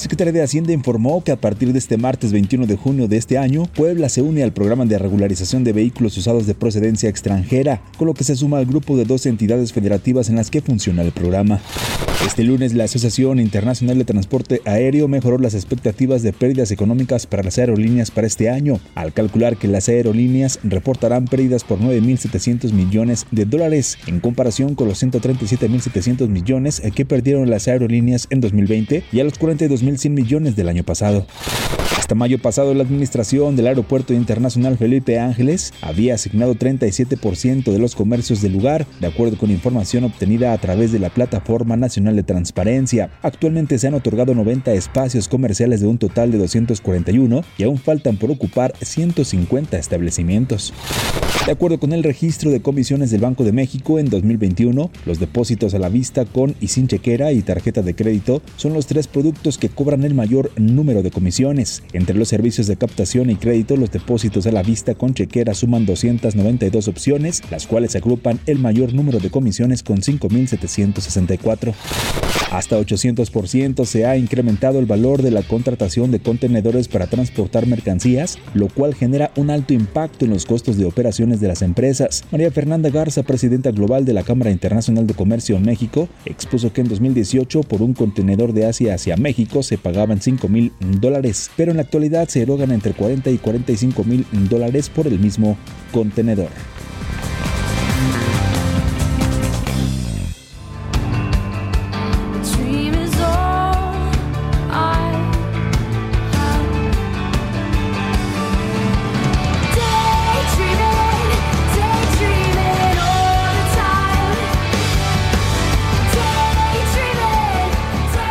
Secretaría de Hacienda informó que a partir de este martes 21 de junio de este año, Puebla se une al programa de regularización de vehículos usados de procedencia extranjera, con lo que se suma al grupo de dos entidades federativas en las que funciona el programa. Este lunes, la Asociación Internacional de Transporte Aéreo mejoró las expectativas de pérdidas económicas para las aerolíneas para este año, al calcular que las aerolíneas reportarán pérdidas por 9.700 millones de dólares en comparación con los 137.700 millones que perdieron las aerolíneas en 2020 y a los 42 1.100 millones del año pasado. Hasta mayo pasado, la administración del Aeropuerto Internacional Felipe Ángeles había asignado 37% de los comercios del lugar, de acuerdo con información obtenida a través de la Plataforma Nacional de Transparencia. Actualmente se han otorgado 90 espacios comerciales de un total de 241 y aún faltan por ocupar 150 establecimientos. De acuerdo con el registro de comisiones del Banco de México en 2021, los depósitos a la vista con y sin chequera y tarjeta de crédito son los tres productos que cobran el mayor número de comisiones. Entre los servicios de captación y crédito, los depósitos a la vista con chequera suman 292 opciones, las cuales agrupan el mayor número de comisiones con 5.764. Hasta 800% se ha incrementado el valor de la contratación de contenedores para transportar mercancías, lo cual genera un alto impacto en los costos de operaciones de las empresas. María Fernanda Garza, presidenta global de la Cámara Internacional de Comercio en México, expuso que en 2018 por un contenedor de Asia hacia México se pagaban 5 mil dólares, pero en la actualidad se erogan entre 40 y 45 mil dólares por el mismo contenedor.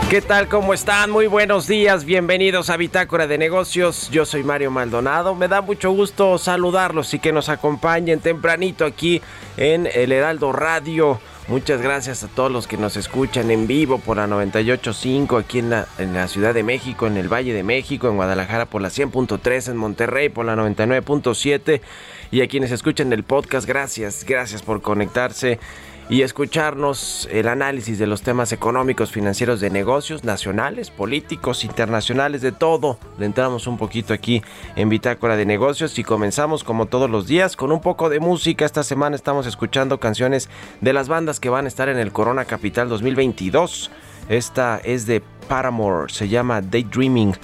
¿Qué tal? ¿Cómo están? Muy buenos días, bienvenidos a Bitácora de Negocios. Yo soy Mario Maldonado. Me da mucho gusto saludarlos y que nos acompañen tempranito aquí en el Heraldo Radio Muchas gracias a todos los que nos escuchan en vivo por la 98.5 aquí en la, en la Ciudad de México, en el Valle de México, en Guadalajara por la 100.3, en Monterrey por la 99.7 y a quienes escuchan el podcast, gracias, gracias por conectarse y escucharnos el análisis de los temas económicos, financieros de negocios nacionales, políticos, internacionales, de todo. Le entramos un poquito aquí en Bitácora de Negocios y comenzamos como todos los días con un poco de música. Esta semana estamos escuchando canciones de las bandas que van a estar en el Corona Capital 2022. Esta es de Paramore, se llama Daydreaming.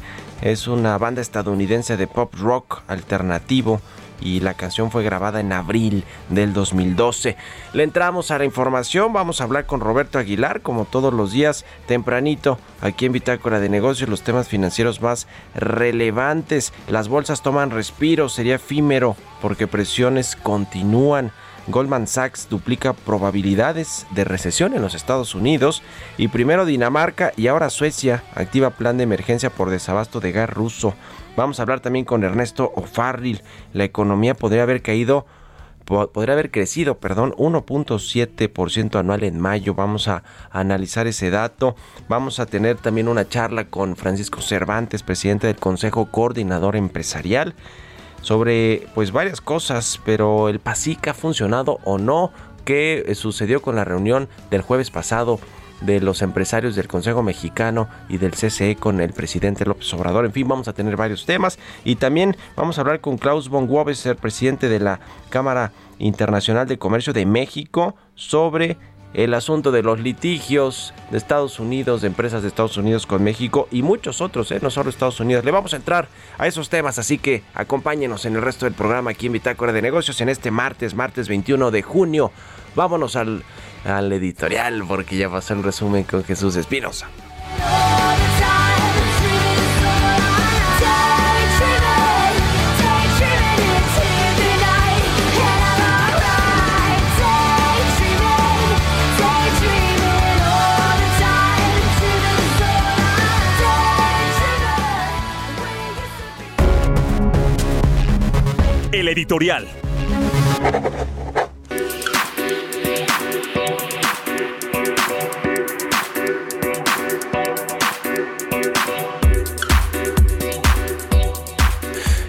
Es una banda estadounidense de pop rock alternativo y la canción fue grabada en abril del 2012. Le entramos a la información, vamos a hablar con Roberto Aguilar, como todos los días, tempranito, aquí en Bitácora de Negocios, los temas financieros más relevantes. Las bolsas toman respiro, sería efímero, porque presiones continúan. Goldman Sachs duplica probabilidades de recesión en los Estados Unidos y primero Dinamarca y ahora Suecia activa plan de emergencia por desabasto de gas ruso. Vamos a hablar también con Ernesto O'Farrill. La economía podría haber caído podría haber crecido, perdón, 1.7% anual en mayo. Vamos a, analizar ese dato. Vamos a tener también una charla con Francisco Cervantes, presidente del Consejo Coordinador Empresarial, sobre pues varias cosas, pero el PASIC ha funcionado o no, qué sucedió con la reunión del jueves pasado de los empresarios del Consejo Mexicano y del CCE con el presidente López Obrador. En fin, vamos a tener varios temas y también vamos a hablar con Klaus von Wobeser, presidente de la Cámara Internacional de Comercio de México, sobre el asunto de los litigios de Estados Unidos, de empresas de Estados Unidos con México y muchos otros, ¿eh? no solo Estados Unidos. Le vamos a entrar a esos temas, así que acompáñenos en el resto del programa aquí en Bitácora de Negocios en este martes, martes 21 de junio. Vámonos al al editorial porque ya pasó el resumen con Jesús Espinosa. El editorial.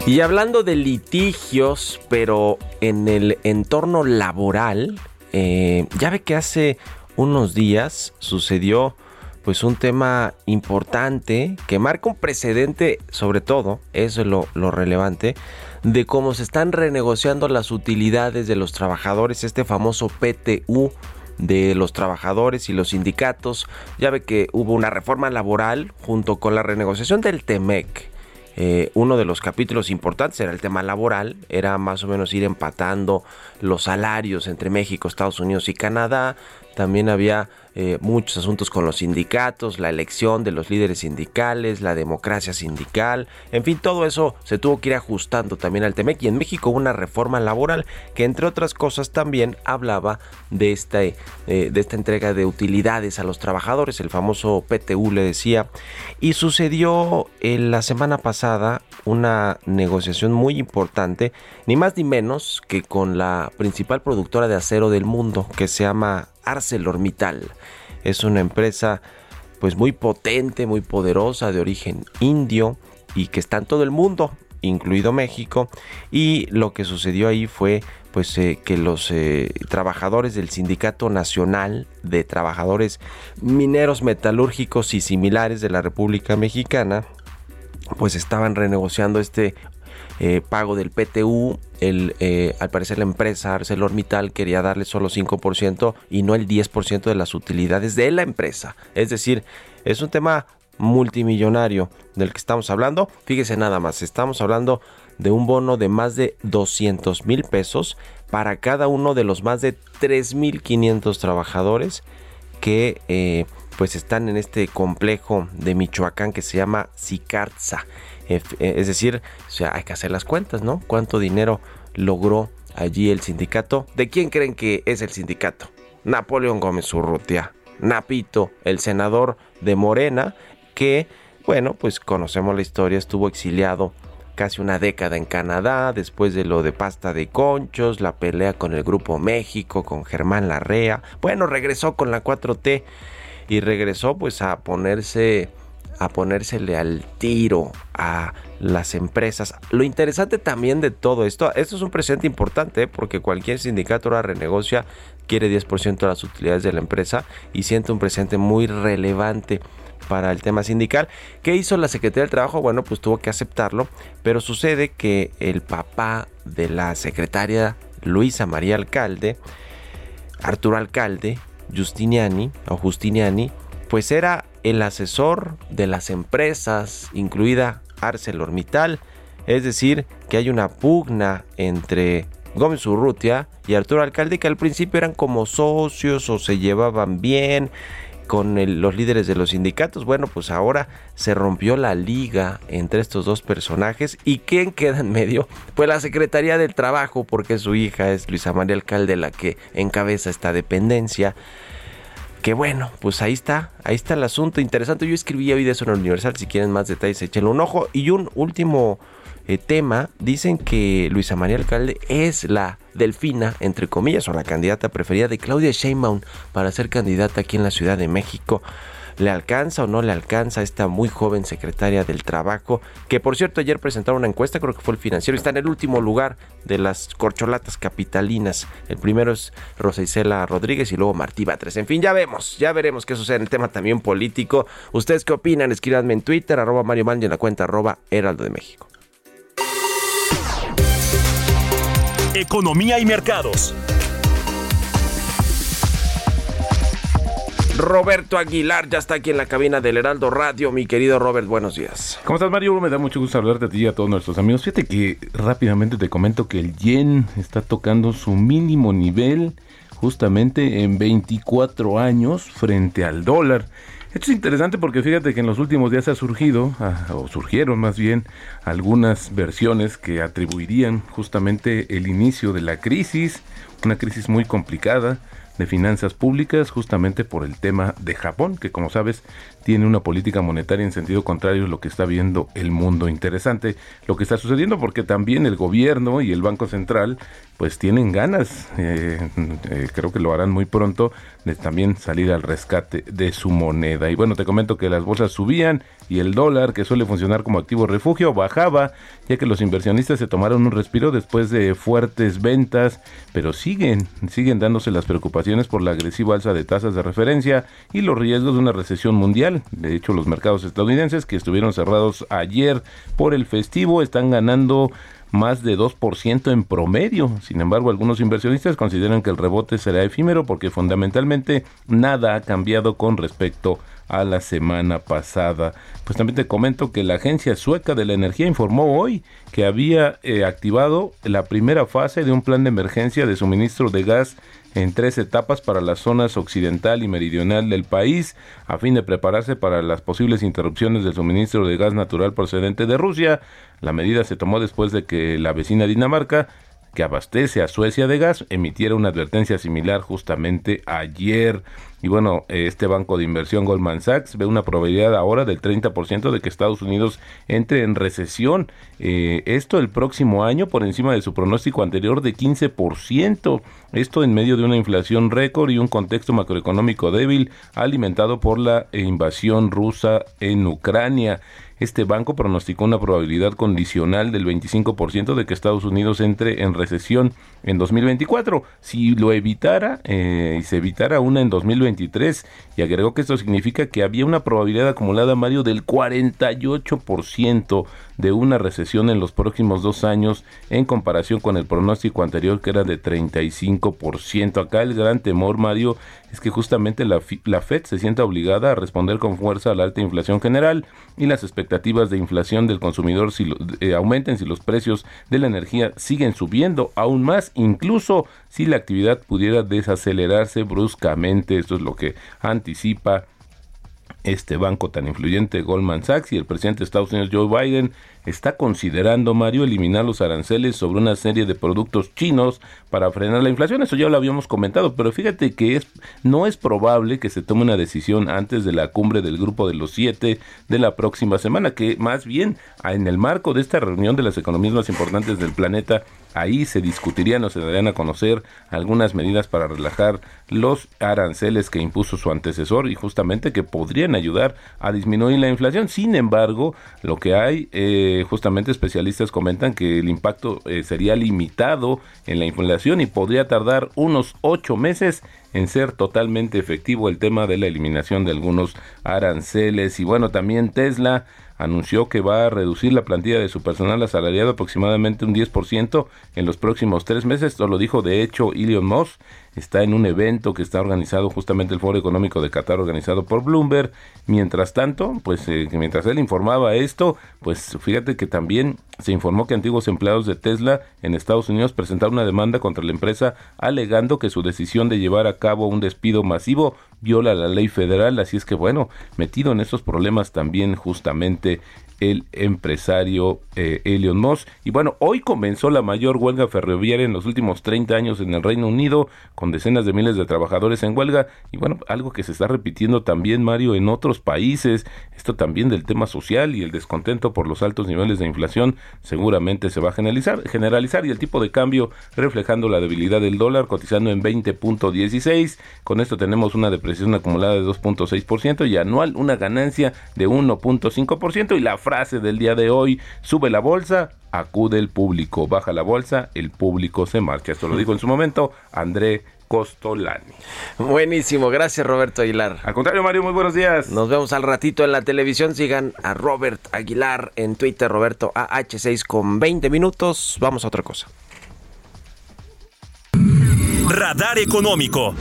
Y hablando de litigios, pero en el entorno laboral, eh, ya ve que hace unos días sucedió pues un tema importante que marca un precedente, sobre todo, eso es lo, lo, relevante, de cómo se están renegociando las utilidades de los trabajadores, este famoso PTU de los trabajadores y los sindicatos. Ya ve que hubo una reforma laboral junto con la renegociación del TEMEC eh, uno de los capítulos importantes era el tema laboral, era más o menos ir empatando los salarios entre México, Estados Unidos y Canadá. También había eh, muchos asuntos con los sindicatos, la elección de los líderes sindicales, la democracia sindical, en fin, todo eso se tuvo que ir ajustando también al TEMEC y en México una reforma laboral que entre otras cosas también hablaba de esta, eh, de esta entrega de utilidades a los trabajadores, el famoso PTU le decía, y sucedió en la semana pasada una negociación muy importante, ni más ni menos que con la principal productora de acero del mundo, que se llama ArcelorMittal. Es una empresa pues muy potente, muy poderosa, de origen indio y que está en todo el mundo, incluido México. Y lo que sucedió ahí fue pues eh, que los eh, trabajadores del Sindicato Nacional de Trabajadores Mineros Metalúrgicos y similares de la República Mexicana pues estaban renegociando este eh, pago del PTU. Eh, al parecer la empresa ArcelorMittal quería darle solo 5% y no el 10% de las utilidades de la empresa. Es decir, es un tema multimillonario del que estamos hablando. Fíjese nada más, estamos hablando de un bono de más de 200 mil pesos para cada uno de los más de 3.500 trabajadores que eh, pues están en este complejo de Michoacán que se llama Sicarza. Eh, es decir, o sea, hay que hacer las cuentas, ¿no? ¿Cuánto dinero logró allí el sindicato? ¿De quién creen que es el sindicato? Napoleón Gómez Urrutia, Napito, el senador de Morena, que, bueno, pues conocemos la historia, estuvo exiliado casi una década en Canadá, después de lo de pasta de conchos, la pelea con el Grupo México, con Germán Larrea. Bueno, regresó con la 4T y regresó pues a ponerse a ponérsele al tiro a las empresas. Lo interesante también de todo esto, esto es un presente importante ¿eh? porque cualquier sindicato ahora renegocia, quiere 10% de las utilidades de la empresa y siente un presente muy relevante para el tema sindical. ¿Qué hizo la Secretaría del Trabajo? Bueno, pues tuvo que aceptarlo, pero sucede que el papá de la secretaria Luisa María Alcalde, Arturo Alcalde, Justiniani o Justiniani, pues era el asesor de las empresas, incluida ArcelorMittal, es decir, que hay una pugna entre Gómez Urrutia y Arturo Alcalde que al principio eran como socios o se llevaban bien con los líderes de los sindicatos. Bueno, pues ahora se rompió la liga entre estos dos personajes. ¿Y quién queda en medio? Pues la Secretaría del Trabajo, porque su hija es Luisa María Alcalde la que encabeza esta dependencia que bueno, pues ahí está, ahí está el asunto interesante. Yo escribí hoy de eso en el Universal, si quieren más detalles, échenle un ojo. Y un último eh, tema, dicen que Luisa María Alcalde es la delfina, entre comillas, o la candidata preferida de Claudia Sheinbaum para ser candidata aquí en la Ciudad de México. ¿Le alcanza o no le alcanza a esta muy joven secretaria del Trabajo? Que por cierto ayer presentaron una encuesta, creo que fue el financiero, está en el último lugar de las corcholatas capitalinas. El primero es Rosa Isela Rodríguez y luego Martí Batres. En fin, ya vemos, ya veremos qué sucede en el tema también político. ¿Ustedes qué opinan? Escríbanme en Twitter, arroba Mario Mal y en la cuenta arroba Heraldo de México. Economía y mercados. Roberto Aguilar ya está aquí en la cabina del Heraldo Radio. Mi querido Robert, buenos días. ¿Cómo estás, Mario? Me da mucho gusto saludarte a ti y a todos nuestros amigos. Fíjate que rápidamente te comento que el yen está tocando su mínimo nivel justamente en 24 años frente al dólar. Esto es interesante porque fíjate que en los últimos días ha surgido, ah, o surgieron más bien, algunas versiones que atribuirían justamente el inicio de la crisis, una crisis muy complicada, de Finanzas Públicas justamente por el tema de Japón, que como sabes tiene una política monetaria en sentido contrario a lo que está viendo el mundo. Interesante lo que está sucediendo porque también el gobierno y el Banco Central pues tienen ganas, eh, eh, creo que lo harán muy pronto, de también salir al rescate de su moneda. Y bueno, te comento que las bolsas subían y el dólar, que suele funcionar como activo refugio, bajaba, ya que los inversionistas se tomaron un respiro después de fuertes ventas, pero siguen, siguen dándose las preocupaciones por la agresiva alza de tasas de referencia y los riesgos de una recesión mundial. De hecho, los mercados estadounidenses que estuvieron cerrados ayer por el festivo están ganando más de 2% en promedio. Sin embargo, algunos inversionistas consideran que el rebote será efímero porque fundamentalmente nada ha cambiado con respecto a la semana pasada. Pues también te comento que la Agencia Sueca de la Energía informó hoy que había eh, activado la primera fase de un plan de emergencia de suministro de gas en tres etapas para las zonas occidental y meridional del país, a fin de prepararse para las posibles interrupciones del suministro de gas natural procedente de Rusia. La medida se tomó después de que la vecina Dinamarca que abastece a Suecia de gas emitiera una advertencia similar justamente ayer. Y bueno, este banco de inversión Goldman Sachs ve una probabilidad ahora del 30% de que Estados Unidos entre en recesión. Eh, esto el próximo año por encima de su pronóstico anterior de 15%. Esto en medio de una inflación récord y un contexto macroeconómico débil alimentado por la invasión rusa en Ucrania. Este banco pronosticó una probabilidad condicional del 25% de que Estados Unidos entre en recesión en 2024. Si lo evitara eh, y se evitara una en 2023 y agregó que esto significa que había una probabilidad acumulada, Mario, del 48% de una recesión en los próximos dos años en comparación con el pronóstico anterior que era de 35%. Acá el gran temor, Mario, es que justamente la, la Fed se sienta obligada a responder con fuerza a la alta inflación general y las expectativas de inflación del consumidor si eh, aumenten si los precios de la energía siguen subiendo aún más, incluso si la actividad pudiera desacelerarse bruscamente. Esto es lo que anticipa este banco tan influyente, Goldman Sachs, y el presidente de Estados Unidos, Joe Biden, está considerando, Mario, eliminar los aranceles sobre una serie de productos chinos para frenar la inflación. Eso ya lo habíamos comentado, pero fíjate que es, no es probable que se tome una decisión antes de la cumbre del grupo de los siete de la próxima semana, que más bien en el marco de esta reunión de las economías más importantes del planeta Ahí se discutirían o se darían a conocer algunas medidas para relajar los aranceles que impuso su antecesor y justamente que podrían ayudar a disminuir la inflación. Sin embargo, lo que hay, eh, justamente especialistas comentan que el impacto eh, sería limitado en la inflación y podría tardar unos ocho meses en ser totalmente efectivo el tema de la eliminación de algunos aranceles. Y bueno, también Tesla anunció que va a reducir la plantilla de su personal asalariado aproximadamente un 10% en los próximos tres meses. Esto lo dijo de hecho Elon Musk está en un evento que está organizado justamente el Foro Económico de Qatar organizado por Bloomberg. Mientras tanto, pues eh, mientras él informaba esto, pues fíjate que también se informó que antiguos empleados de Tesla en Estados Unidos presentaron una demanda contra la empresa alegando que su decisión de llevar a cabo un despido masivo viola la ley federal, así es que bueno, metido en estos problemas también justamente el empresario eh, Elon Musk. Y bueno, hoy comenzó la mayor huelga ferroviaria en los últimos 30 años en el Reino Unido, con decenas de miles de trabajadores en huelga. Y bueno, algo que se está repitiendo también, Mario, en otros países. Esto también del tema social y el descontento por los altos niveles de inflación seguramente se va a generalizar, generalizar y el tipo de cambio reflejando la debilidad del dólar, cotizando en 20.16. Con esto tenemos una depresión acumulada de 2.6% y anual una ganancia de 1.5% y la frase del día de hoy, sube la bolsa, acude el público, baja la bolsa, el público se marcha. Esto lo dijo en su momento André Costolani. Buenísimo, gracias Roberto Aguilar. Al contrario, Mario, muy buenos días. Nos vemos al ratito en la televisión. Sigan a Robert Aguilar en Twitter, Roberto AH6 con 20 minutos. Vamos a otra cosa. Radar Económico.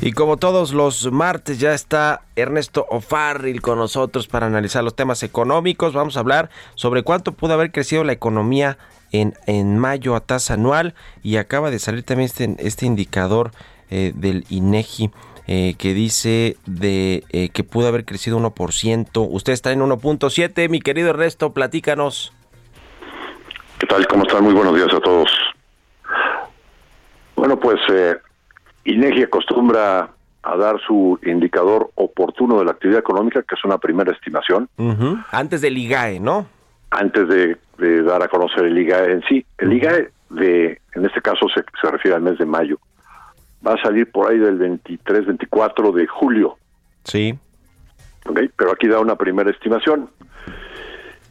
Y como todos los martes ya está Ernesto O'Farrill con nosotros para analizar los temas económicos. Vamos a hablar sobre cuánto pudo haber crecido la economía en, en mayo a tasa anual y acaba de salir también este, este indicador eh, del INEGI. Eh, que dice de eh, que pudo haber crecido 1%. Usted está en 1.7, mi querido Ernesto, platícanos. ¿Qué tal? ¿Cómo están? Muy buenos días a todos. Bueno, pues INEGI acostumbra a dar su indicador oportuno de la actividad económica, que es una primera estimación. Antes del IGAE, ¿no? Antes de, dar a conocer el IGAE en sí. El IGAE, de, en este caso, se, refiere al mes de mayo. Va a salir por ahí del 23, 24 de julio. Sí. pero aquí da una primera estimación.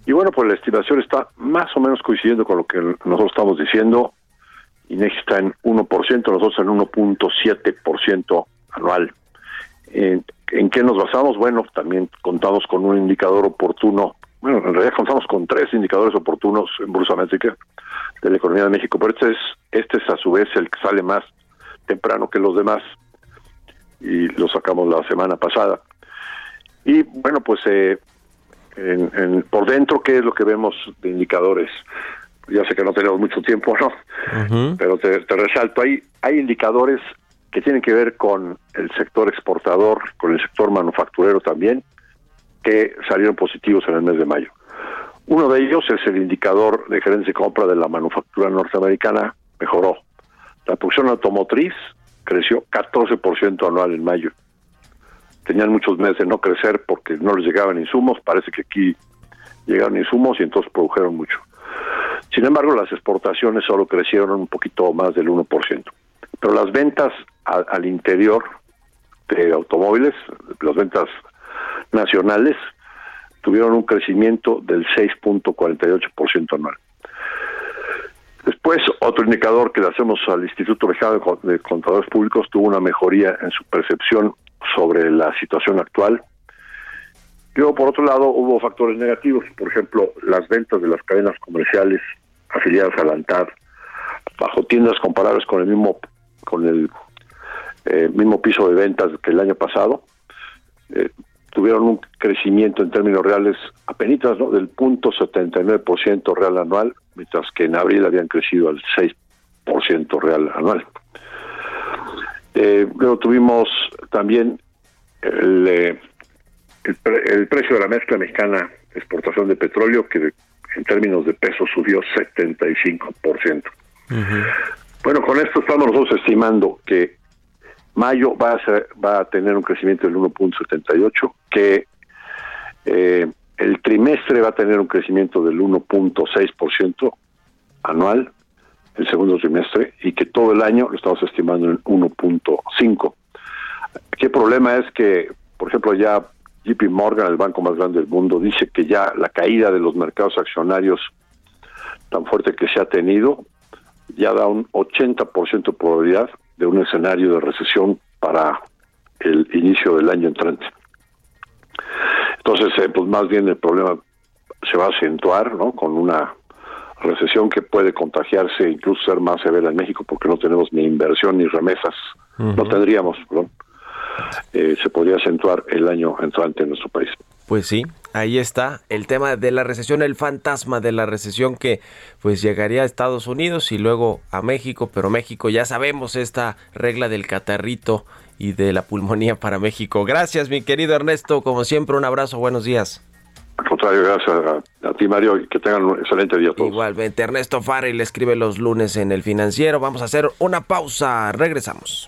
Y bueno, pues la estimación está más o menos coincidiendo con lo que nosotros estamos diciendo. INEGI está en 1%, nosotros en 1.7% anual. ¿En, ¿En qué nos basamos? Bueno, también contamos con un indicador oportuno, bueno, en realidad contamos con tres indicadores oportunos en Bursa Métrica de la economía de México, pero este es, este es a su vez el que sale más temprano que los demás y lo sacamos la semana pasada. Y bueno, pues eh, por dentro, ¿qué es lo que vemos de indicadores? Ya sé que no tenemos mucho tiempo, ¿no? Pero te, resalto, hay, hay indicadores que tienen que ver con el sector exportador, con el sector manufacturero también, que salieron positivos en el mes de mayo. Uno de ellos es el indicador de gerencia de compra de la manufactura norteamericana, mejoró. La producción automotriz creció 14% anual en mayo. Tenían muchos meses de no crecer porque no les llegaban insumos, parece que aquí llegaron insumos y entonces produjeron mucho. Sin embargo, las exportaciones solo crecieron un poquito más del 1%. Pero las ventas al interior de automóviles, las ventas nacionales, tuvieron un crecimiento del 6.48% anual. Después, otro indicador que le hacemos al Instituto Mexicano de Contadores Públicos tuvo una mejoría en su percepción sobre la situación actual Luego, por otro lado, hubo factores negativos, por ejemplo, las ventas de las cadenas comerciales afiliadas a la ANTAD bajo tiendas comparables con el mismo con el eh, mismo piso de ventas que el año pasado, eh, tuvieron un crecimiento en términos reales apenas ¿no? del punto 79% real anual, mientras que en abril habían crecido al 6% real anual. Eh, luego tuvimos también el el, precio de la mezcla mexicana exportación de petróleo, que en términos de peso subió 75%. Bueno, con esto estamos nosotros estimando que mayo va a, ser, va a tener un crecimiento del 1.78, que eh, el trimestre va a tener un crecimiento del 1.6% anual, el segundo trimestre, y que todo el año lo estamos estimando en 1.5%. ¿Qué problema es que, por ejemplo, ya JP Morgan, el banco más grande del mundo, dice que ya la caída de los mercados accionarios tan fuerte que se ha tenido ya da un 80% de probabilidad de un escenario de recesión para el inicio del año entrante. Entonces, eh, pues más bien el problema se va a acentuar, ¿no? Con una recesión que puede contagiarse, e incluso ser más severa en México, porque no tenemos ni inversión ni remesas. No tendríamos, perdón. Eh, se podría acentuar el año entrante en nuestro país. Pues sí, ahí está el tema de la recesión, el fantasma de la recesión que pues llegaría a Estados Unidos y luego a México, pero México ya sabemos esta regla del catarrito y de la pulmonía para México. Gracias, mi querido Ernesto, como siempre un abrazo, buenos días. Al contrario, gracias a, ti, Mario, y que tengan un excelente día todos. Igualmente, Ernesto Farrell escribe los lunes en El Financiero. Vamos a hacer una pausa, regresamos.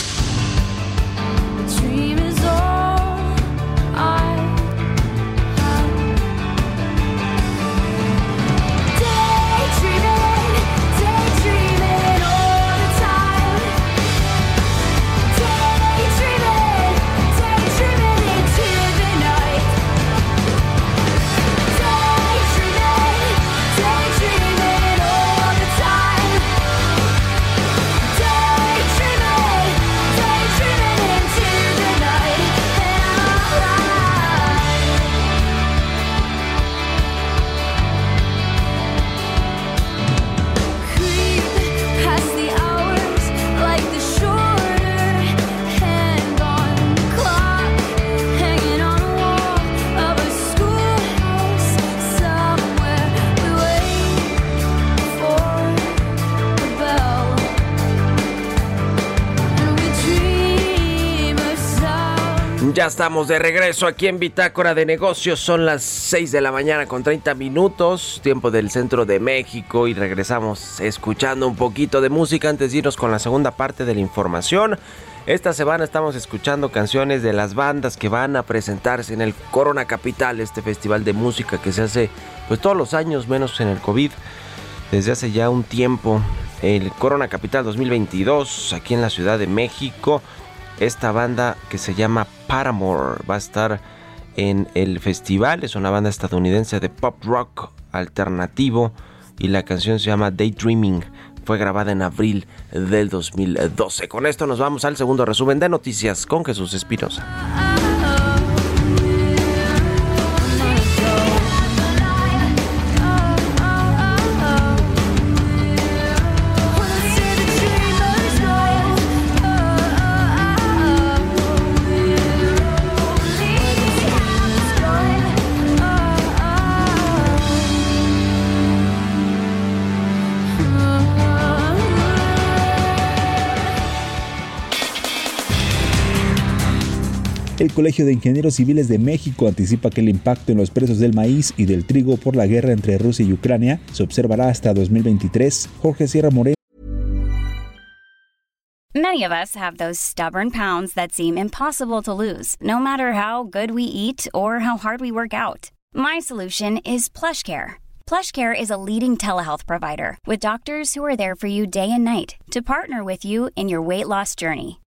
Ya estamos de regreso aquí en Bitácora de Negocios. Son las 6 de la mañana con 30 minutos, tiempo del centro de México y regresamos escuchando un poquito de música antes de irnos con la segunda parte de la información. Esta semana estamos escuchando canciones de las bandas que van a presentarse en el Corona Capital, este festival de música que se hace pues todos los años menos en el COVID. Desde hace ya un tiempo, el Corona Capital 2022 aquí en la Ciudad de México esta banda que se llama Paramore va a estar en el festival. Es una banda estadounidense de pop rock alternativo y la canción se llama Daydreaming. Fue grabada en abril del 2012. Con esto nos vamos al segundo resumen de noticias con Jesús Espinosa. El Colegio de Ingenieros Civiles de México anticipa que el impacto en los precios del maíz y del trigo por la guerra entre Rusia y Ucrania se observará hasta 2023. Jorge Sierra Moreno. Many of us have those stubborn pounds that seem impossible to lose, no matter how good we eat or how hard we work out. My solution is PlushCare. PlushCare is a leading telehealth provider with doctors who are there for you day and night to partner with you in your weight loss journey.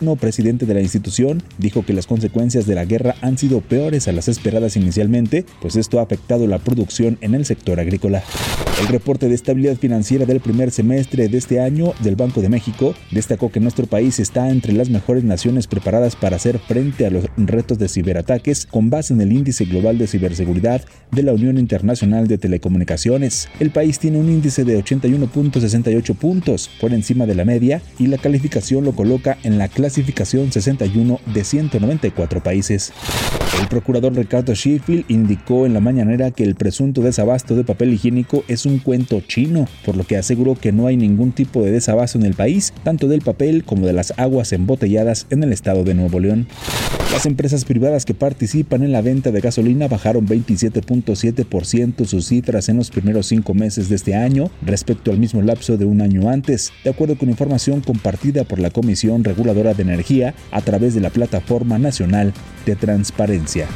No presidente de la institución dijo que las consecuencias de la guerra han sido peores a las esperadas inicialmente, pues esto ha afectado la producción en el sector agrícola. El reporte de estabilidad financiera del primer semestre de este año del Banco de México destacó que nuestro país está entre las mejores naciones preparadas para hacer frente a los retos de ciberataques con base en el índice global de ciberseguridad de la Unión Internacional de Telecomunicaciones. El país tiene un índice de 81.68 puntos por encima de la media y la calificación lo coloca en la clasificación 61 de 194 países. El procurador Ricardo Sheffield indicó en la mañanera que el presunto desabasto de papel higiénico es un cuento chino, por lo que aseguró que no hay ningún tipo de desabasto en el país, tanto del papel como de las aguas embotelladas en el estado de Nuevo León. Las empresas privadas que participan en la venta de gasolina bajaron 27.7% sus cifras en los primeros cinco meses de este año respecto al mismo lapso de un año antes, de acuerdo con información compartida por la Comisión Reguladora de Energía a través de la Plataforma Nacional de Transparencia.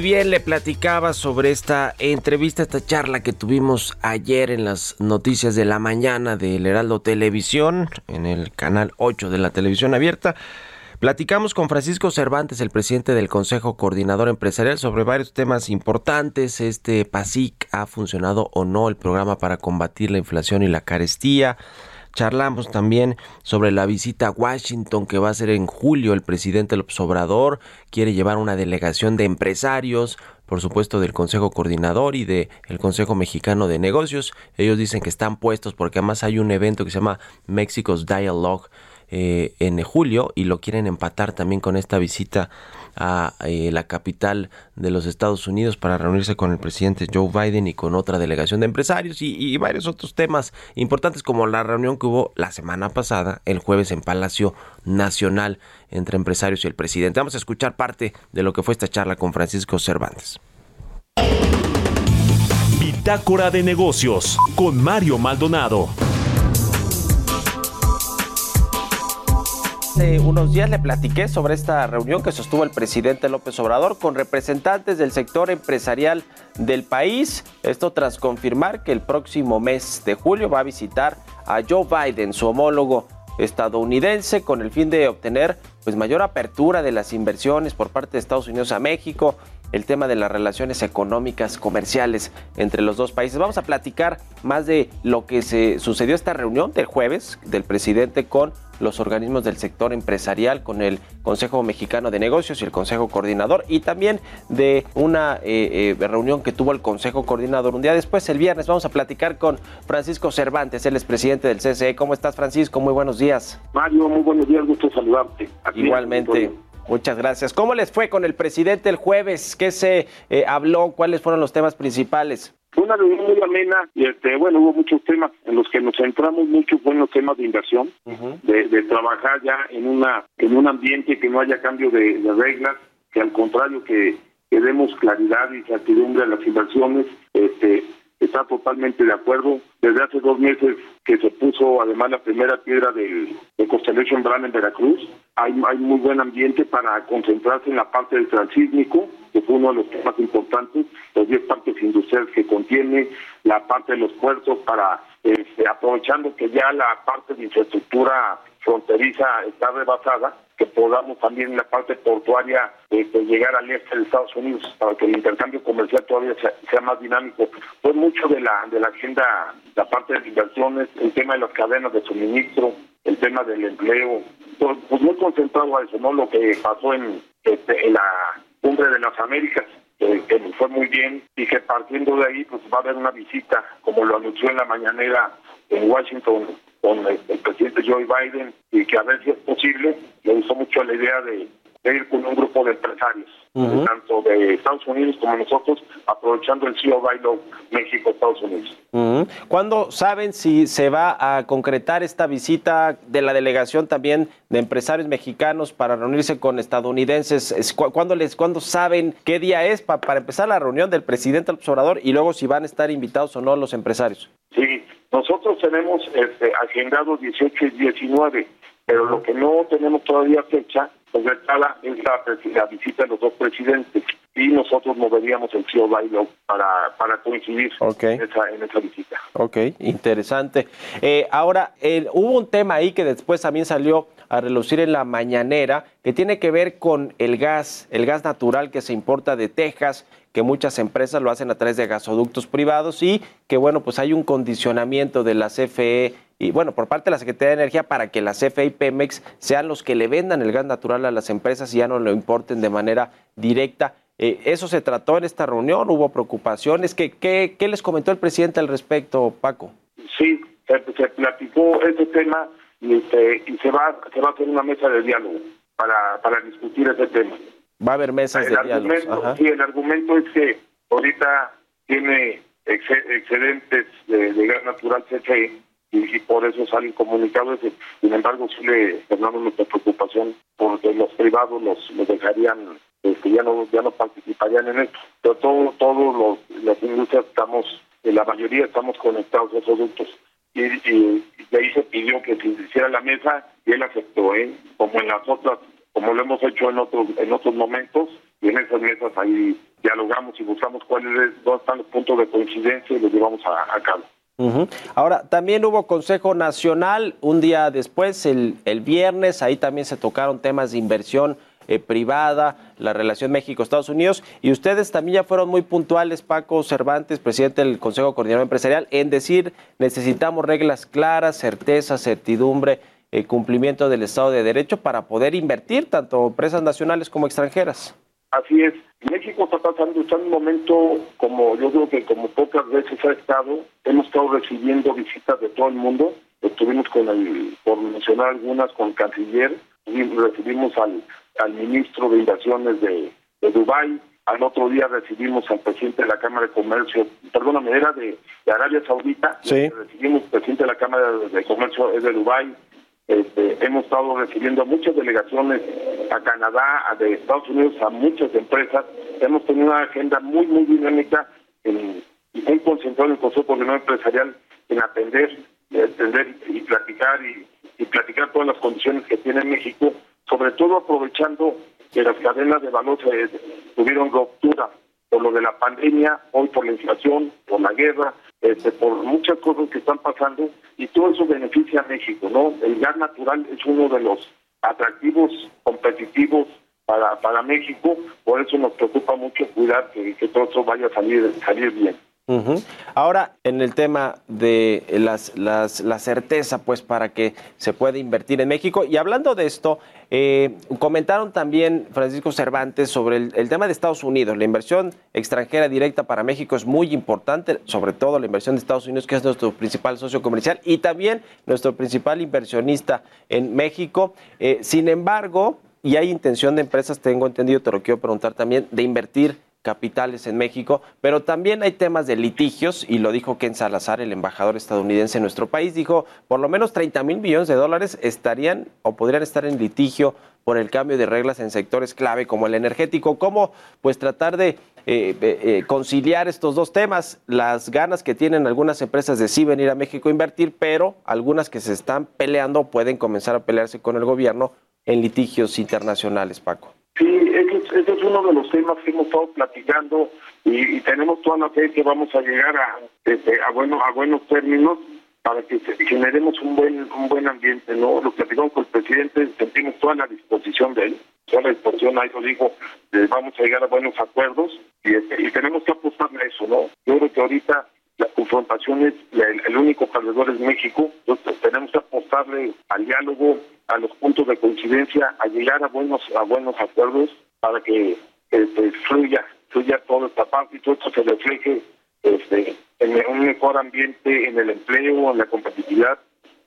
Y bien, le platicaba sobre esta entrevista, esta charla que tuvimos ayer en las noticias de la mañana del Heraldo Televisión, en el canal 8 de la televisión abierta. Platicamos con Francisco Cervantes, el presidente del Consejo Coordinador Empresarial, sobre varios temas importantes. Este PASIC ha funcionado o no el programa para combatir la inflación y la carestía. Charlamos también sobre la visita a Washington que va a ser en julio. El presidente López Obrador quiere llevar una delegación de empresarios, por supuesto del Consejo Coordinador y del Consejo Mexicano de Negocios. Ellos dicen que están puestos porque además hay un evento que se llama Mexico's Dialogue eh, en julio y lo quieren empatar también con esta visita a eh, la capital de los Estados Unidos para reunirse con el presidente Joe Biden y con otra delegación de empresarios y, y varios otros temas importantes como la reunión que hubo la semana pasada, el jueves en Palacio Nacional entre empresarios y el presidente. Vamos a escuchar parte de lo que fue esta charla con Francisco Cervantes. Bitácora de negocios con Mario Maldonado. Hace unos días le platiqué sobre esta reunión que sostuvo el presidente López Obrador con representantes del sector empresarial del país. Esto tras confirmar que el próximo mes de julio va a visitar a Joe Biden, su homólogo estadounidense, con el fin de obtener pues, mayor apertura de las inversiones por parte de Estados Unidos a México, el tema de las relaciones económicas comerciales entre los dos países. Vamos a platicar más de lo que se sucedió esta reunión del jueves del presidente con los organismos del sector empresarial, con el Consejo Mexicano de Negocios y el Consejo Coordinador, y también de una eh, eh, reunión que tuvo el Consejo Coordinador un día después, el viernes. Vamos a platicar con Francisco Cervantes, él es presidente del CCE. ¿Cómo estás, Francisco? Muy buenos días. Mario, muy buenos días, gusto saludarte. Igualmente. Muchas gracias. ¿Cómo les fue con el presidente el jueves? ¿Qué se eh, habló? ¿Cuáles fueron los temas principales? Una reunión muy amena y este, bueno, hubo muchos temas en los que nos centramos mucho fue en los temas de inversión, de, trabajar ya en una en un ambiente que no haya cambio de, reglas, que al contrario que, que demos claridad y certidumbre a las inversiones, este, está totalmente de acuerdo. Desde hace dos meses que se puso además la primera piedra del, Constellation Brand en Veracruz, hay, hay muy buen ambiente para concentrarse en la parte del transísmico, que fue uno de los temas importantes, los 10 parques industriales que contiene, la parte de los puertos para, este, aprovechando que ya la parte de infraestructura fronteriza está rebasada, que podamos también en la parte portuaria este, llegar al este de Estados Unidos para que el intercambio comercial todavía sea, más dinámico. Fue mucho de la de la agenda, la parte de inversiones, el tema de las cadenas de suministro, el tema del empleo, pues, pues muy concentrado a eso, ¿no? Lo que pasó en, este, en la cumbre de las Américas, que fue muy bien y que partiendo de ahí pues va a haber una visita, como lo anunció en la mañanera en Washington con el, presidente Joe Biden y que a ver si es posible, le gustó mucho la idea de, ir con un grupo de empresarios, tanto de Estados Unidos como nosotros, aprovechando el CEO Bailo México-Estados Unidos. ¿Cuándo saben si se va a concretar esta visita de la delegación también de empresarios mexicanos para reunirse con estadounidenses? ¿Cuándo, les, cuándo saben qué día es para empezar la reunión del presidente del observador y luego si van a estar invitados o no los empresarios? Sí, nosotros tenemos este, agendados 18 y 19, pero lo que no tenemos todavía fecha concretada es la, la, visita de los dos presidentes y nosotros moveríamos el CEO Bailo para, para coincidir en, esa, en, esa, visita. Ok, interesante. Eh, ahora, hubo un tema ahí que después también salió a relucir en la mañanera que tiene que ver con el gas, el gas natural que se importa de Texas que muchas empresas lo hacen a través de gasoductos privados y que, bueno, pues hay un condicionamiento de la CFE y, bueno, por parte de la Secretaría de Energía para que la CFE y Pemex sean los que le vendan el gas natural a las empresas y ya no lo importen de manera directa. Eh, ¿Eso se trató en esta reunión? ¿Hubo preocupaciones? ¿Qué, qué, qué les comentó el presidente al respecto, Paco? Sí, se, platicó este tema y, este, y se, va, se va a hacer una mesa de diálogo para, para discutir ese tema. Va a haber mesas el de argumento, Sí, el argumento es que ahorita tiene excedentes de, gas natural CFE y, por eso salen comunicados. Sin embargo, sí le tenemos nuestra preocupación porque los privados los, los dejarían, que este, ya no ya no participarían en esto. Pero todos todo las industrias estamos, la mayoría estamos conectados a esos productos. Y, y, de ahí se pidió que se hiciera la mesa y él aceptó, ¿eh? como en las otras como lo hemos hecho en otros en otros momentos y en esas mesas ahí dialogamos y buscamos cuáles dónde están los puntos de coincidencia y los llevamos a, cabo. Ahora, también hubo Consejo Nacional un día después, el, el viernes, ahí también se tocaron temas de inversión eh, privada, la relación México-Estados Unidos, y ustedes también ya fueron muy puntuales, Paco Cervantes, presidente del Consejo Coordinador Empresarial, en decir necesitamos reglas claras, certeza, certidumbre el cumplimiento del Estado de Derecho para poder invertir tanto empresas nacionales como extranjeras. Así es. México está pasando, está en un momento como yo creo que como pocas veces ha estado, hemos estado recibiendo visitas de todo el mundo. Estuvimos con el, por mencionar algunas, con el canciller, recibimos al, al ministro de Inversiones de, de Dubái, al otro día recibimos al presidente de la Cámara de Comercio, perdóname, era de, de Arabia Saudita, sí. recibimos al presidente de la Cámara de Comercio de Dubái, este, hemos estado recibiendo muchas delegaciones a Canadá, a de Estados Unidos, a muchas empresas. Hemos tenido una agenda muy, muy dinámica y muy concentrada en el Consejo Coordinador Empresarial en atender, atender y platicar y, platicar todas las condiciones que tiene México, sobre todo aprovechando que las cadenas de valor tuvieron ruptura por lo de la pandemia, hoy por la inflación, por la guerra, este, por muchas cosas que están pasando y todo eso beneficia a México, ¿no? El gas natural es uno de los atractivos competitivos para, para México, por eso nos preocupa mucho cuidar que, que todo eso vaya a salir, salir bien. Ahora, en el tema de las, las, la certeza, pues, para que se pueda invertir en México. Y hablando de esto, eh, comentaron también Francisco Cervantes sobre el, tema de Estados Unidos. La inversión extranjera directa para México es muy importante, sobre todo la inversión de Estados Unidos, que es nuestro principal socio comercial y también nuestro principal inversionista en México. Eh, sin embargo, y hay intención de empresas, tengo entendido, te lo quiero preguntar también, de invertir capitales en México, pero también hay temas de litigios, y lo dijo Ken Salazar, el embajador estadounidense en nuestro país, dijo, por lo menos 30 mil millones de dólares estarían o podrían estar en litigio por el cambio de reglas en sectores clave como el energético. ¿Cómo pues tratar de eh, eh, conciliar estos dos temas? Las ganas que tienen algunas empresas de sí venir a México a invertir, pero algunas que se están peleando pueden comenzar a pelearse con el gobierno en litigios internacionales, Paco. Sí, ese es, uno de los temas que hemos estado platicando y, tenemos toda la fe que vamos a llegar a, este, a, bueno, a buenos términos para que generemos un buen un buen ambiente, ¿no? Lo platicamos con el presidente, sentimos toda la disposición de él, toda la disposición, ahí lo dijo, vamos a llegar a buenos acuerdos y, este, y tenemos que apostarle a eso, ¿no? Yo creo que ahorita la confrontación es, el, único perdedor es México, entonces tenemos que apostarle al diálogo, a los puntos de coincidencia, a llegar a buenos a buenos acuerdos para que este, fluya, fluya toda esta parte y todo esto se refleje este, en un mejor ambiente, en el empleo, en la competitividad,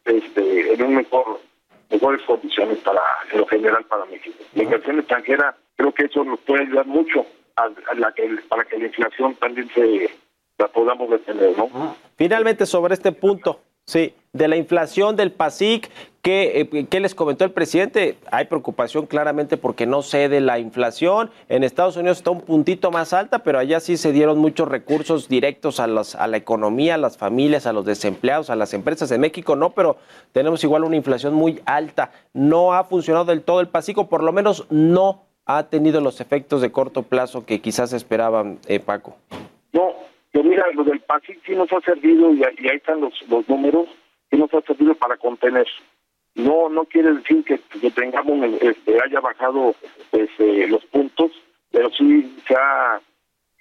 este, en un mejor mejores condiciones para en lo general para México. La inversión extranjera creo que eso nos puede ayudar mucho a, la que para que la inflación también se la podamos detener, ¿no? Finalmente sobre este punto, sí, de la inflación del PASIC. ¿Qué, eh, ¿Qué, les comentó el presidente? Hay preocupación claramente porque no cede la inflación. En Estados Unidos está un puntito más alta, pero allá sí se dieron muchos recursos directos a, los, a la economía, a las familias, a los desempleados, a las empresas. En México no, pero tenemos igual una inflación muy alta. No ha funcionado del todo el Pacífico, por lo menos no ha tenido los efectos de corto plazo que quizás esperaban, eh, Paco. No, pero mira, lo del Pacífico sí nos ha servido y, ahí están los, los números, sí nos ha servido para contener. No no quiere decir que, tengamos este, haya bajado este, los puntos pero sí se ha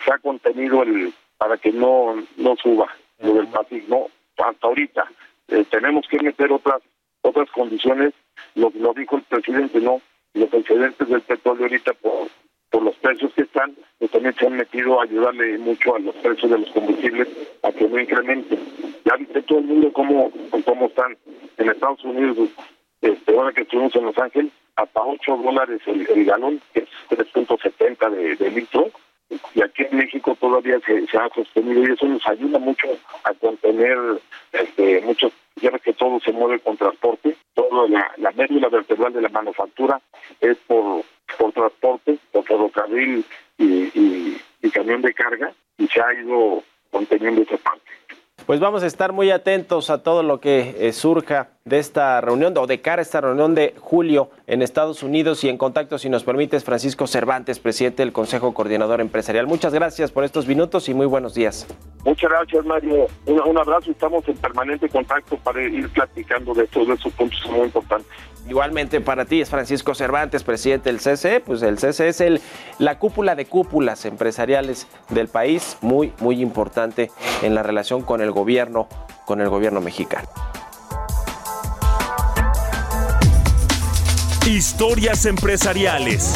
se ha contenido el para que no no suba lo del PASIC no hasta ahorita eh, tenemos que meter otras otras condiciones. Lo, lo dijo el presidente no los excedentes del petróleo ahorita por por los precios que están, pues también se han metido a ayudarle mucho a los precios de los combustibles a que no incrementen. Ya viste todo el mundo cómo, cómo están en Estados Unidos, este, ahora que estuvimos en Los Ángeles, hasta 8 dólares el, galón, que es 3.70 de, de litro, y aquí en México todavía se, se, ha sostenido y eso nos ayuda mucho a contener este, muchos, ya ves que todo se mueve con transporte, toda la, la médula vertebral de la manufactura es por, por transporte, por ferrocarril y, y, y camión de carga y se ha ido conteniendo esa parte. Pues vamos a estar muy atentos a todo lo que eh, surja de esta reunión o de cara a esta reunión de julio en Estados Unidos y en contacto, si nos permites, Francisco Cervantes, presidente del Consejo Coordinador Empresarial. Muchas gracias por estos minutos y muy buenos días. Muchas gracias, Mario. Un, abrazo y estamos en permanente contacto para ir platicando de todos esos puntos muy importantes. Igualmente para ti es Francisco Cervantes, presidente del CCE. Pues el CCE es la cúpula de cúpulas empresariales del país, muy, muy importante en la relación con el gobierno, con el gobierno mexicano. Historias empresariales.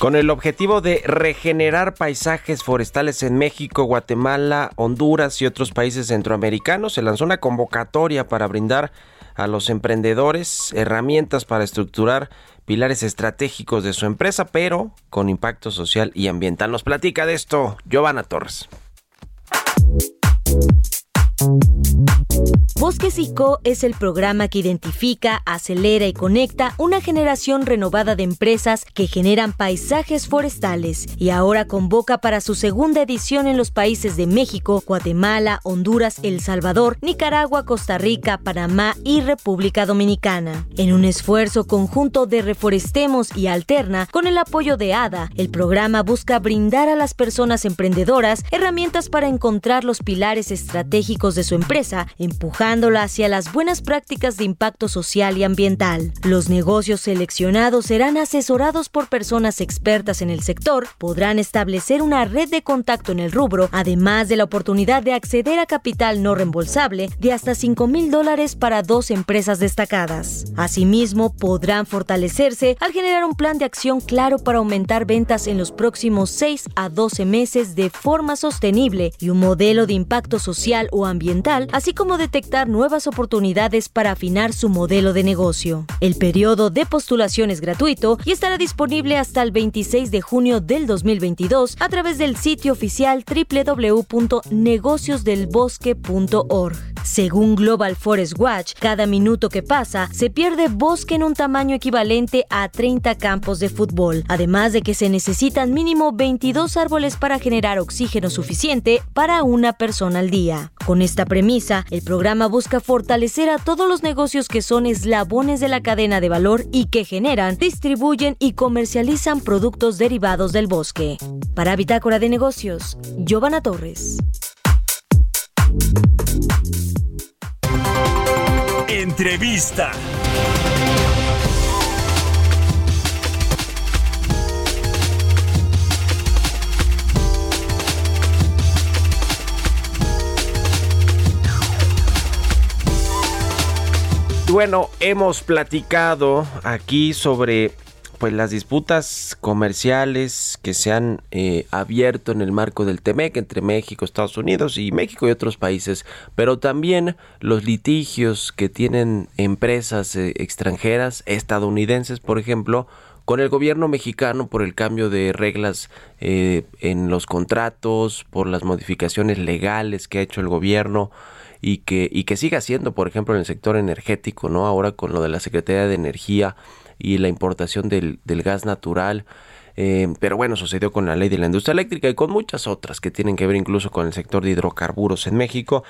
Con el objetivo de regenerar paisajes forestales en México, Guatemala, Honduras y otros países centroamericanos, se lanzó una convocatoria para brindar a los emprendedores herramientas para estructurar pilares estratégicos de su empresa, pero con impacto social y ambiental. Nos platica de esto Giovanna Torres. Bosques ICO es el programa que identifica, acelera y conecta una generación renovada de empresas que generan paisajes forestales y ahora convoca para su segunda edición en los países de México, Guatemala, Honduras, El Salvador, Nicaragua, Costa Rica, Panamá y República Dominicana. En un esfuerzo conjunto de Reforestemos y Alterna, con el apoyo de ADA, el programa busca brindar a las personas emprendedoras herramientas para encontrar los pilares estratégicos de su empresa, empujando hacia las buenas prácticas de impacto social y ambiental. Los negocios seleccionados serán asesorados por personas expertas en el sector, podrán establecer una red de contacto en el rubro, además de la oportunidad de acceder a capital no reembolsable de hasta 5 mil dólares para dos empresas destacadas. Asimismo, podrán fortalecerse al generar un plan de acción claro para aumentar ventas en los próximos 6 a 12 meses de forma sostenible y un modelo de impacto social o ambiental, así como detectar nuevas oportunidades para afinar su modelo de negocio. El periodo de postulación es gratuito y estará disponible hasta el 26 de junio del 2022 a través del sitio oficial www.negociosdelbosque.org. Según Global Forest Watch, cada minuto que pasa se pierde bosque en un tamaño equivalente a 30 campos de fútbol, además de que se necesitan mínimo 22 árboles para generar oxígeno suficiente para una persona al día. Esta premisa, el programa busca fortalecer a todos los negocios que son eslabones de la cadena de valor y que generan, distribuyen y comercializan productos derivados del bosque. Para Bitácora de Negocios, Giovanna Torres. Entrevista. Bueno, hemos platicado aquí sobre pues las disputas comerciales que se han eh, abierto en el marco del TEMEC entre México, Estados Unidos y México y otros países, pero también los litigios que tienen empresas eh, extranjeras, estadounidenses, por ejemplo, con el gobierno mexicano por el cambio de reglas eh, en los contratos, por las modificaciones legales que ha hecho el gobierno y que, y que siga haciendo, por ejemplo, en el sector energético, ¿no? Ahora con lo de la Secretaría de Energía y la importación del, del gas natural. Eh, pero bueno, sucedió con la ley de la industria eléctrica y con muchas otras que tienen que ver incluso con el sector de hidrocarburos en México.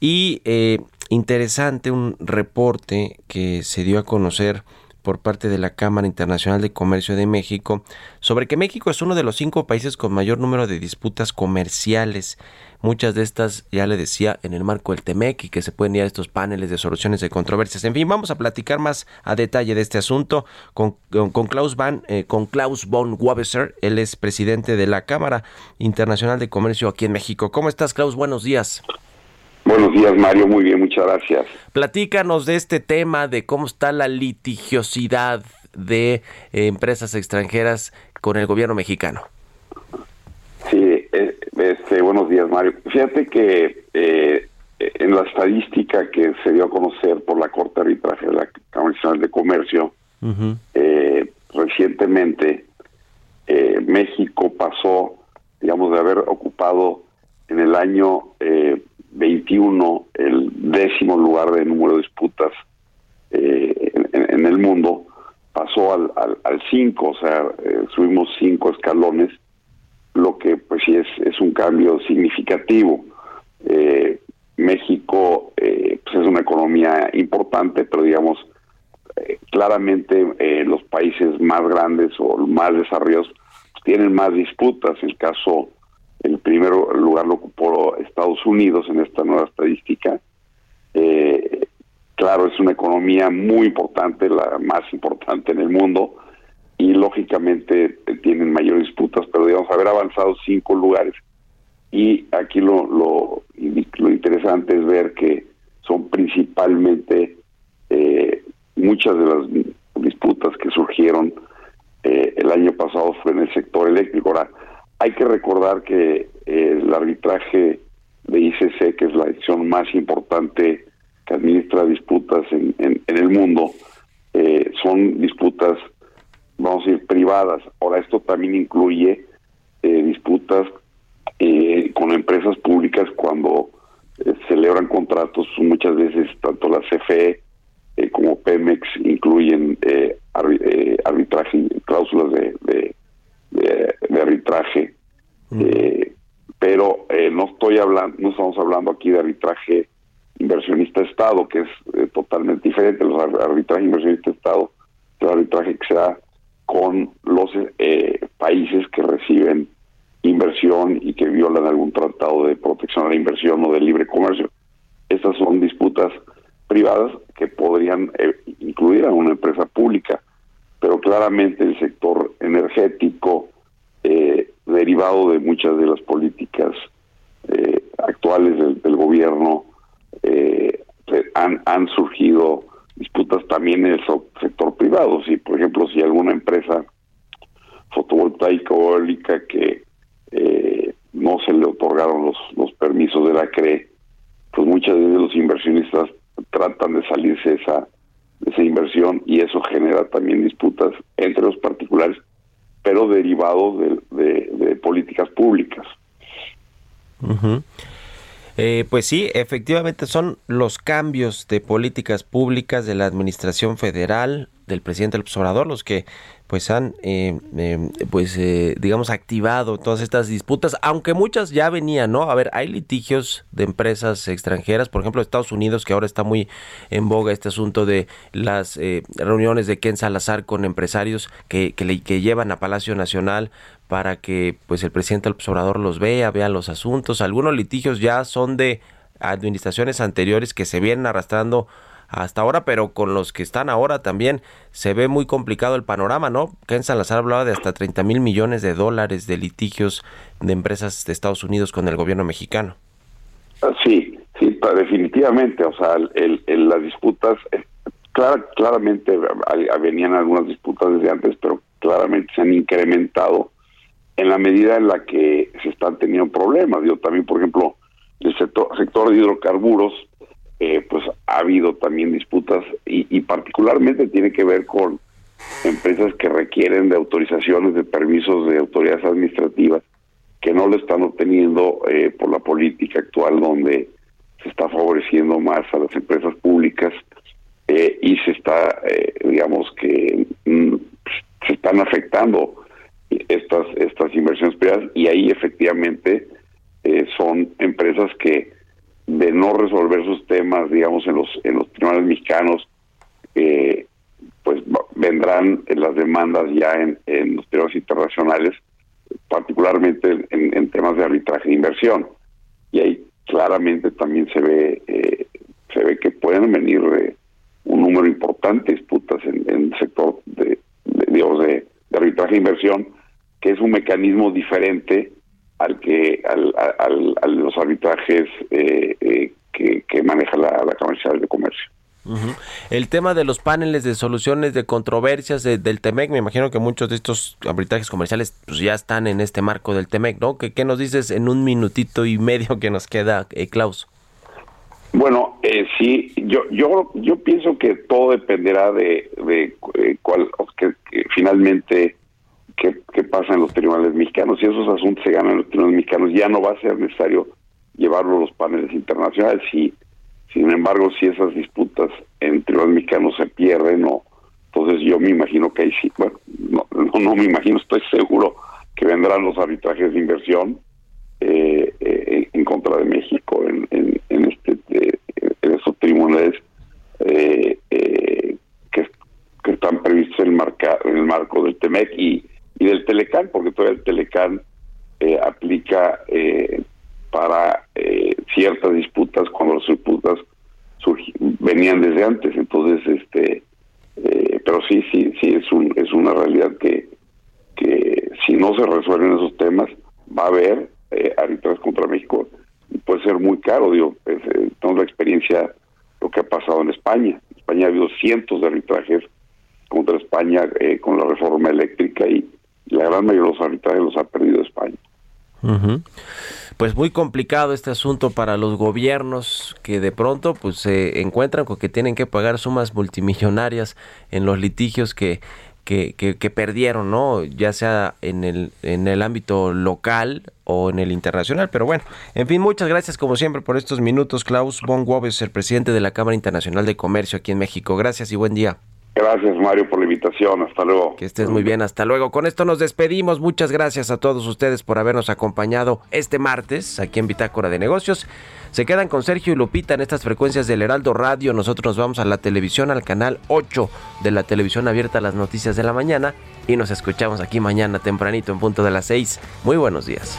Y eh, interesante un reporte que se dio a conocer por parte de la Cámara Internacional de Comercio de México sobre que México es uno de los cinco países con mayor número de disputas comerciales. Muchas de estas, ya le decía, en el marco del TEMEC y que se pueden ir a estos paneles de soluciones de controversias. En fin, vamos a platicar más a detalle de este asunto con, con, Klaus, Van, eh, con Klaus von Wabeser. Él es presidente de la Cámara Internacional de Comercio aquí en México. ¿Cómo estás, Klaus? Buenos días. Buenos días, Mario. Muy bien, muchas gracias. Platícanos de este tema, de cómo está la litigiosidad de eh, empresas extranjeras con el gobierno mexicano. Sí, eh, este, buenos días, Mario. Fíjate que eh, en la estadística que se dio a conocer por la Corte de Arbitraje de la Cámara Nacional de Comercio, recientemente México pasó, digamos, de haber ocupado en el año 21 el décimo lugar de número de disputas eh, en, el mundo, pasó al 5, al, o sea, eh, subimos cinco escalones, lo que pues sí es, es un cambio significativo. Eh, México pues es una economía importante, pero digamos, claramente los países más grandes o más desarrollados tienen más disputas. El caso el primer lugar lo ocupó Estados Unidos en esta nueva estadística. Eh, claro, es una economía muy importante, la más importante en el mundo, y lógicamente eh, tienen mayores disputas, pero digamos, haber avanzado cinco lugares. Y aquí lo, lo, interesante es ver que son principalmente eh, muchas de las disputas que surgieron el año pasado fue en el sector eléctrico. Ahora, hay que recordar que eh, el arbitraje de ICC, que es la edición más importante que administra disputas en, el mundo, eh, son disputas, vamos a decir, privadas. Ahora, esto también incluye eh, disputas con empresas públicas cuando celebran contratos, muchas veces tanto la CFE como Pemex incluyen arbitraje, cláusulas de, arbitraje, eh, pero eh, no estoy hablando, no estamos hablando aquí de arbitraje inversionista-estado, que es eh, totalmente diferente. Los arbitraje inversionista-estado es el arbitraje que se da con los países que reciben inversión y que violan algún tratado de protección a la inversión o de libre comercio. Estas son disputas privadas que podrían incluir a una empresa pública pero claramente el sector energético, eh, derivado de muchas de las políticas eh, actuales del, gobierno, eh, han, han surgido disputas también en el sector privado. Si, por ejemplo, si alguna empresa fotovoltaica o eólica que no se le otorgaron los, los permisos de la CRE, pues muchas veces los inversionistas tratan de salirse de esa esa inversión y eso genera también disputas entre los particulares, pero derivados de, políticas públicas. Eh, pues sí, efectivamente son los cambios de políticas públicas de la administración federal del presidente del observador los que pues han eh, eh, pues digamos activado todas estas disputas aunque muchas ya venían no a ver hay litigios de empresas extranjeras por ejemplo Estados Unidos que ahora está muy en boga este asunto de las reuniones de Ken Salazar con empresarios que, que, le, que llevan a Palacio Nacional para que pues el presidente del observador los vea, vea los asuntos. Algunos litigios ya son de administraciones anteriores que se vienen arrastrando hasta ahora, pero con los que están ahora también se ve muy complicado el panorama, ¿no? Ken Salazar hablaba de hasta 30 mil millones de dólares de litigios de empresas de Estados Unidos con el gobierno mexicano. Ah, sí, sí, definitivamente, o sea, el, las disputas, eh, claramente venían algunas disputas desde antes, pero claramente se han incrementado en la medida en la que se están teniendo problemas. Yo también, por ejemplo, el sector, sector de hidrocarburos, eh, pues ha habido también disputas y, particularmente tiene que ver con empresas que requieren de autorizaciones, de permisos de autoridades administrativas, que no lo están obteniendo eh, por la política actual donde se está favoreciendo más a las empresas públicas eh, y se está, eh, digamos que mm, se están afectando estas estas inversiones privadas y ahí efectivamente son empresas que de no resolver sus temas, digamos, en los en los tribunales mexicanos, pues vendrán las demandas ya en, en los tribunales internacionales particularmente en, temas de arbitraje de inversión. Y ahí claramente también se ve eh, se ve que pueden venir eh, un número importante de disputas en, el sector de, de, arbitraje de inversión, que es un mecanismo diferente al que al, al, los arbitrajes eh, que, que maneja la, la Comercial de Comercio. El tema de los paneles de soluciones de controversias del TEMEC, me imagino que muchos de estos arbitrajes comerciales pues, ya están en este marco del TEMEC, ¿no? ¿Qué, ¿Qué, nos dices en un minutito y medio que nos queda, eh, Klaus? Bueno, eh, sí, yo yo yo pienso que todo dependerá de, de eh, cuál, que, finalmente qué, qué pasa en los tribunales mexicanos. Si esos asuntos se ganan en los tribunales mexicanos, ya no va a ser necesario llevarlo a los paneles internacionales. Si sin embargo, si esas disputas entre los mexicanos se pierden, o, entonces yo me imagino que ahí sí, bueno, no, no, me imagino, estoy seguro que vendrán los arbitrajes de inversión eh, eh, en contra de México en, en, este en esos tribunales eh, que, que, están previstos en el, marca, en el marco del TEMEC y, y del Telecán, porque todavía el Telecán aplica para eh, ciertas disputas cuando las disputas venían desde antes. Entonces este eh, pero sí sí sí es un es una realidad que que si no se resuelven esos temas va a haber eh, contra México y puede ser muy caro digo pues, eh, la experiencia lo que ha pasado en España. En España ha habido cientos de arbitrajes contra España eh, con la reforma eléctrica y la gran mayoría de los arbitrajes los ha perdido España pues muy complicado este asunto para los gobiernos que de pronto pues se encuentran con que tienen que pagar sumas multimillonarias en los litigios que que, que, perdieron, ¿no? Ya sea en el, en el ámbito local o en el internacional. Pero bueno, en fin, muchas gracias como siempre por estos minutos. Klaus von Wobes, el presidente de la Cámara Internacional de Comercio aquí en México. Gracias y buen día. Gracias Mario por la invitación, hasta luego. Que estés muy bien, hasta luego. Con esto nos despedimos, muchas gracias a todos ustedes por habernos acompañado este martes aquí en Bitácora de Negocios. Se quedan con Sergio y Lupita en estas frecuencias del Heraldo Radio. Nosotros nos vamos a la televisión, al canal 8 de la televisión abierta a las noticias de la mañana y nos escuchamos aquí mañana tempranito en punto de las 6. Muy buenos días.